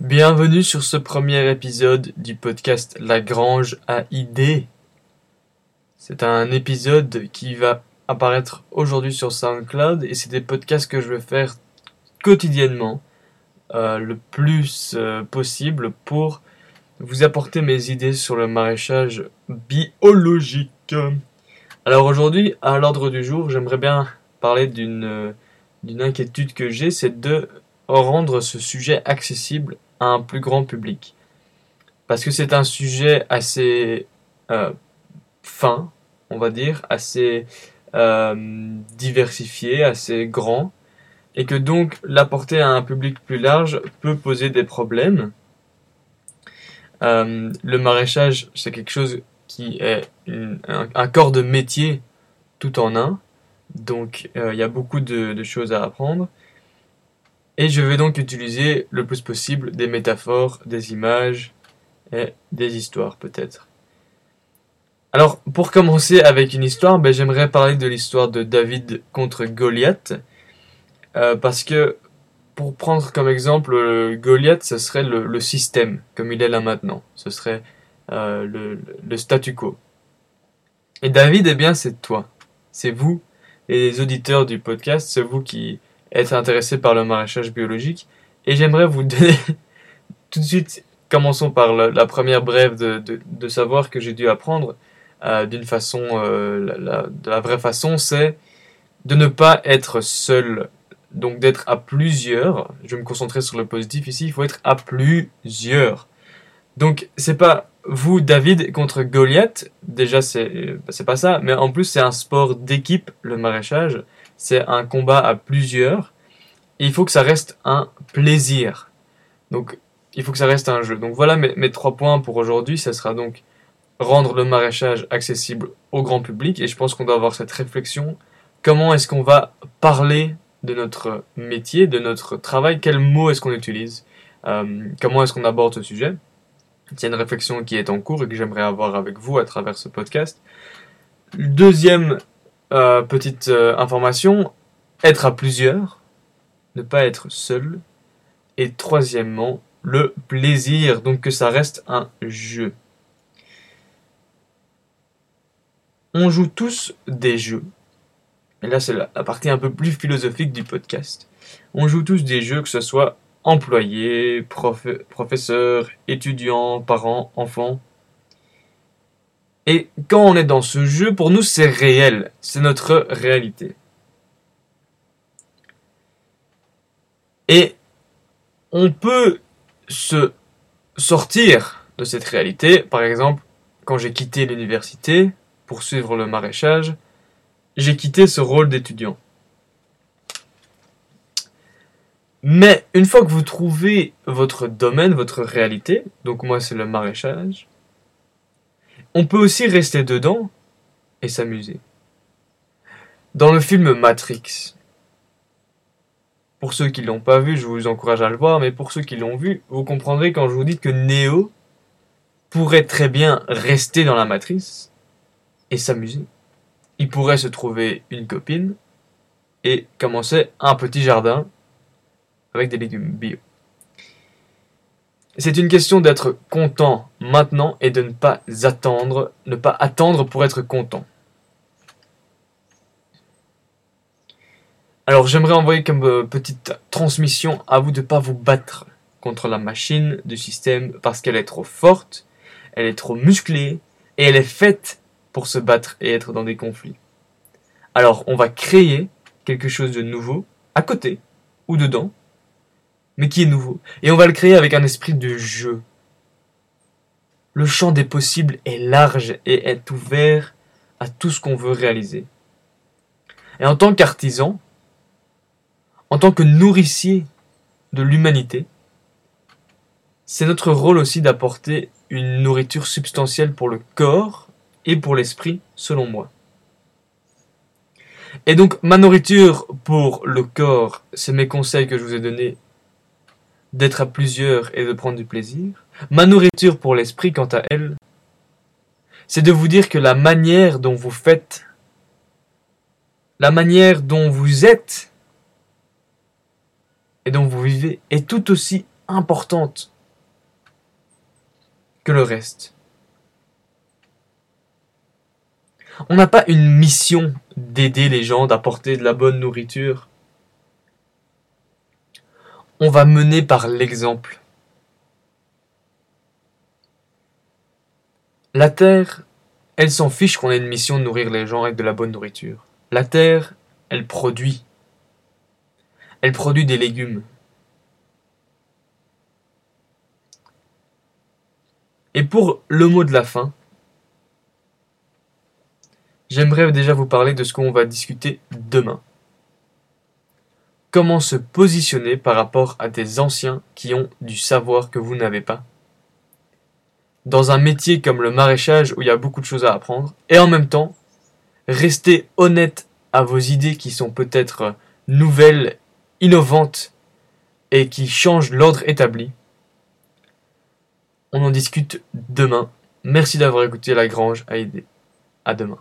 Bienvenue sur ce premier épisode du podcast La Grange à idées. C'est un épisode qui va apparaître aujourd'hui sur SoundCloud et c'est des podcasts que je vais faire quotidiennement euh, le plus euh, possible pour vous apporter mes idées sur le maraîchage biologique. Alors aujourd'hui, à l'ordre du jour, j'aimerais bien parler d'une euh, d'une inquiétude que j'ai, c'est de rendre ce sujet accessible un plus grand public. Parce que c'est un sujet assez euh, fin, on va dire, assez euh, diversifié, assez grand, et que donc l'apporter à un public plus large peut poser des problèmes. Euh, le maraîchage, c'est quelque chose qui est un, corps de métier tout en un, donc il y a beaucoup de choses à apprendre. Et je vais donc utiliser le plus possible des métaphores, des images et des histoires peut-être. Alors pour commencer avec une histoire, ben, j'aimerais parler de l'histoire de David contre Goliath. Euh, parce que pour prendre comme exemple Goliath, ce serait le, système comme il est là maintenant. Ce serait euh, le, le statu quo. Et David, eh bien c'est toi. C'est vous, les auditeurs du podcast, c'est vous qui être intéressé par le maraîchage biologique. Et j'aimerais vous donner tout de suite, commençons par la, première brève de, de, savoir que j'ai dû apprendre euh, d'une façon, euh, de la vraie façon, c'est de ne pas être seul. Donc d'être à plusieurs. Je vais me concentrer sur le positif ici. Il faut être à plusieurs. Donc c'est pas vous David contre Goliath. Déjà c'est c'est pas ça. Mais en plus c'est un sport d'équipe le maraîchage c'est un combat à plusieurs. Et il faut que ça reste un plaisir. Donc, il faut que ça reste un jeu. Donc voilà mes, trois points pour aujourd'hui. Ça sera donc rendre le maraîchage accessible au grand public. Et je pense qu'on doit avoir cette réflexion. Comment est-ce qu'on va parler de notre métier, de notre travail? Quels mots est-ce qu'on utilise? Euh, Comment est-ce qu'on aborde ce sujet? C'est une réflexion qui est en cours et que j'aimerais avoir avec vous à travers ce podcast. Deuxième euh, petite euh, information, être à plusieurs, ne pas être seul. Et troisièmement, le plaisir, donc que ça reste un jeu. On joue tous des jeux. Et là, c'est la, partie un peu plus philosophique du podcast. On joue tous des jeux, que ce soit employés, professeurs, étudiants, parents, enfants. Et quand on est dans ce jeu, pour nous, c'est réel. C'est notre réalité. Et on peut se sortir de cette réalité. Par exemple, quand j'ai quitté l'université pour suivre le maraîchage, j'ai quitté ce rôle d'étudiant. Mais une fois que vous trouvez votre domaine, votre réalité, donc moi c'est le maraîchage, on peut aussi rester dedans et s'amuser. Dans le film Matrix, pour ceux qui l'ont pas vu, je vous encourage à le voir, mais pour ceux qui l'ont vu, vous comprendrez quand je vous dis que Neo pourrait très bien rester dans la matrice et s'amuser. Il pourrait se trouver une copine et commencer un petit jardin avec des légumes bio. C'est une question d'être content maintenant et de ne pas attendre, ne pas attendre pour être content. Alors j'aimerais envoyer comme euh, petite transmission à vous de ne pas vous battre contre la machine du système parce qu'elle est trop forte, elle est trop musclée et elle est faite pour se battre et être dans des conflits. Alors on va créer quelque chose de nouveau à côté ou dedans mais qui est nouveau. Et on va le créer avec un esprit de jeu. Le champ des possibles est large et est ouvert à tout ce qu'on veut réaliser. Et en tant qu'artisan, en tant que nourricier de l'humanité, c'est notre rôle aussi d'apporter une nourriture substantielle pour le corps et pour l'esprit, selon moi. Et donc, ma nourriture pour le corps, c'est mes conseils que je vous ai donnés d'être à plusieurs et de prendre du plaisir. Ma nourriture pour l'esprit, quant à elle, c'est de vous dire que la manière dont vous faites, la manière dont vous êtes et dont vous vivez est tout aussi importante que le reste. On n'a pas une mission d'aider les gens, d'apporter de la bonne nourriture. On va mener par l'exemple. La Terre, elle s'en fiche qu'on ait une mission de nourrir les gens avec de la bonne nourriture. La Terre, elle produit. Elle produit des légumes. Et pour le mot de la fin, j'aimerais déjà vous parler de ce qu'on va discuter demain. Comment se positionner par rapport à des anciens qui ont du savoir que vous n'avez pas? Dans un métier comme le maraîchage où il y a beaucoup de choses à apprendre, et en même temps, rester honnête à vos idées qui sont peut-être nouvelles, innovantes et qui changent l'ordre établi. On en discute demain. Merci d'avoir écouté La Grange à aider. À demain.